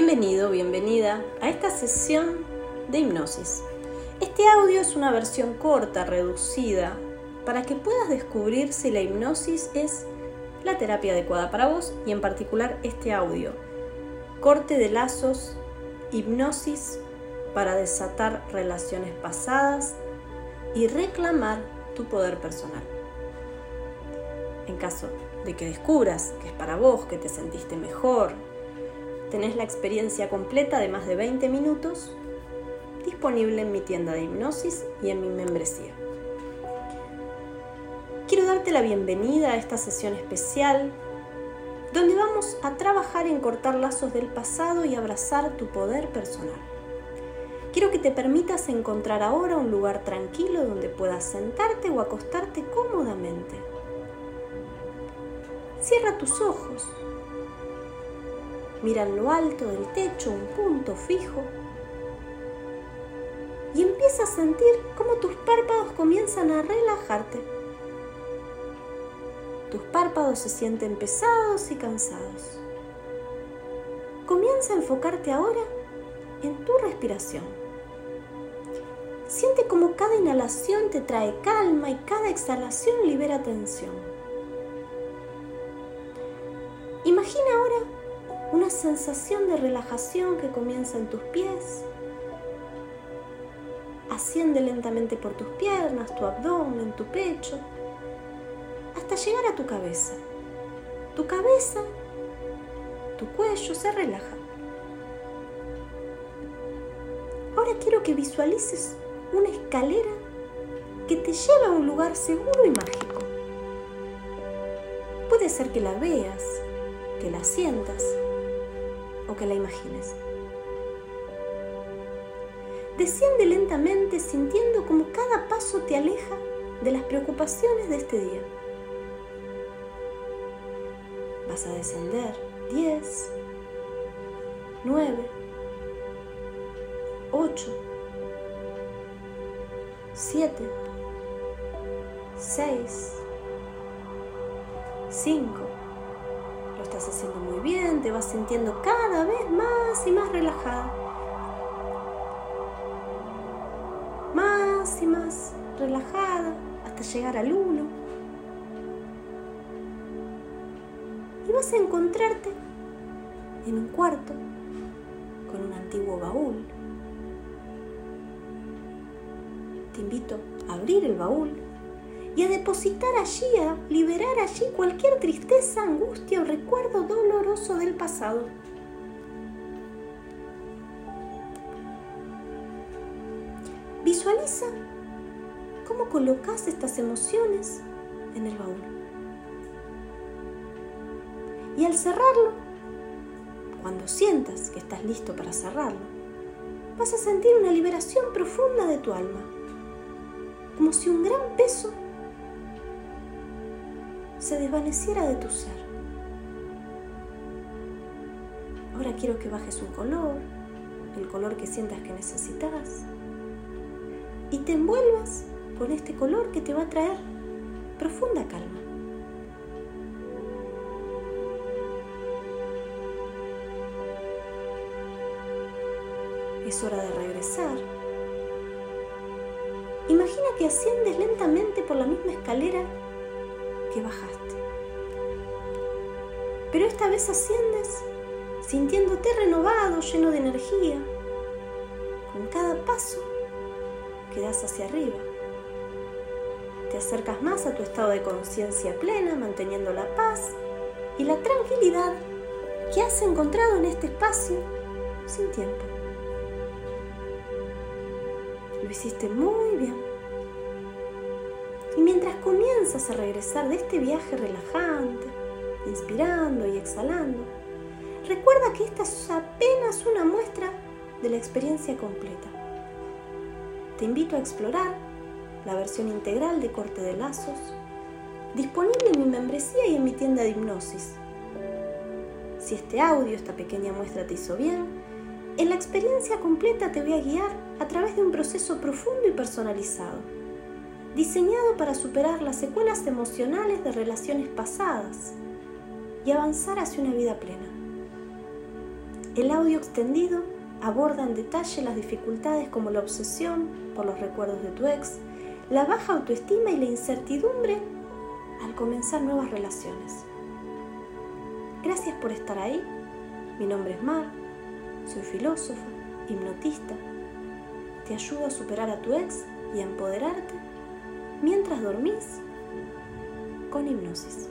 Bienvenido, bienvenida a esta sesión de hipnosis. Este audio es una versión corta, reducida, para que puedas descubrir si la hipnosis es la terapia adecuada para vos y en particular este audio. Corte de lazos, hipnosis para desatar relaciones pasadas y reclamar tu poder personal. En caso de que descubras que es para vos, que te sentiste mejor, tenés la experiencia completa de más de 20 minutos disponible en mi tienda de hipnosis y en mi membresía. Quiero darte la bienvenida a esta sesión especial donde vamos a trabajar en cortar lazos del pasado y abrazar tu poder personal. Quiero que te permitas encontrar ahora un lugar tranquilo donde puedas sentarte o acostarte cómodamente. Cierra tus ojos Mira lo alto del techo un punto fijo y empieza a sentir cómo tus párpados comienzan a relajarte. Tus párpados se sienten pesados y cansados. Comienza a enfocarte ahora en tu respiración. Siente como cada inhalación te trae calma y cada exhalación libera tensión. Imagina una sensación de relajación que comienza en tus pies, asciende lentamente por tus piernas, tu abdomen, tu pecho, hasta llegar a tu cabeza. Tu cabeza, tu cuello se relaja. Ahora quiero que visualices una escalera que te lleva a un lugar seguro y mágico. Puede ser que la veas, que la sientas que la imagines. Desciende lentamente sintiendo como cada paso te aleja de las preocupaciones de este día. Vas a descender 10, 9, 8, 7, 6, 5, lo estás haciendo muy bien, te vas sintiendo cada vez más y más relajada. Más y más relajada hasta llegar al 1. Y vas a encontrarte en un cuarto con un antiguo baúl. Te invito a abrir el baúl y a depositar allí, a liberar allí cualquier tristeza, angustia o recuerdo doloroso del pasado. Visualiza cómo colocas estas emociones en el baúl. Y al cerrarlo, cuando sientas que estás listo para cerrarlo, vas a sentir una liberación profunda de tu alma, como si un gran peso se desvaneciera de tu ser. Ahora quiero que bajes un color, el color que sientas que necesitas, y te envuelvas con este color que te va a traer profunda calma. Es hora de regresar. Imagina que asciendes lentamente por la misma escalera bajaste. Pero esta vez asciendes sintiéndote renovado, lleno de energía. Con cada paso que das hacia arriba. Te acercas más a tu estado de conciencia plena, manteniendo la paz y la tranquilidad que has encontrado en este espacio sin tiempo. Lo hiciste muy bien. Y mientras comienzas a regresar de este viaje relajante, inspirando y exhalando, recuerda que esta es apenas una muestra de la experiencia completa. Te invito a explorar la versión integral de corte de lazos, disponible en mi membresía y en mi tienda de hipnosis. Si este audio, esta pequeña muestra te hizo bien, en la experiencia completa te voy a guiar a través de un proceso profundo y personalizado diseñado para superar las secuelas emocionales de relaciones pasadas y avanzar hacia una vida plena. El audio extendido aborda en detalle las dificultades como la obsesión por los recuerdos de tu ex, la baja autoestima y la incertidumbre al comenzar nuevas relaciones. Gracias por estar ahí. Mi nombre es Mar, soy filósofa, hipnotista. Te ayudo a superar a tu ex y a empoderarte mientras dormís con hipnosis.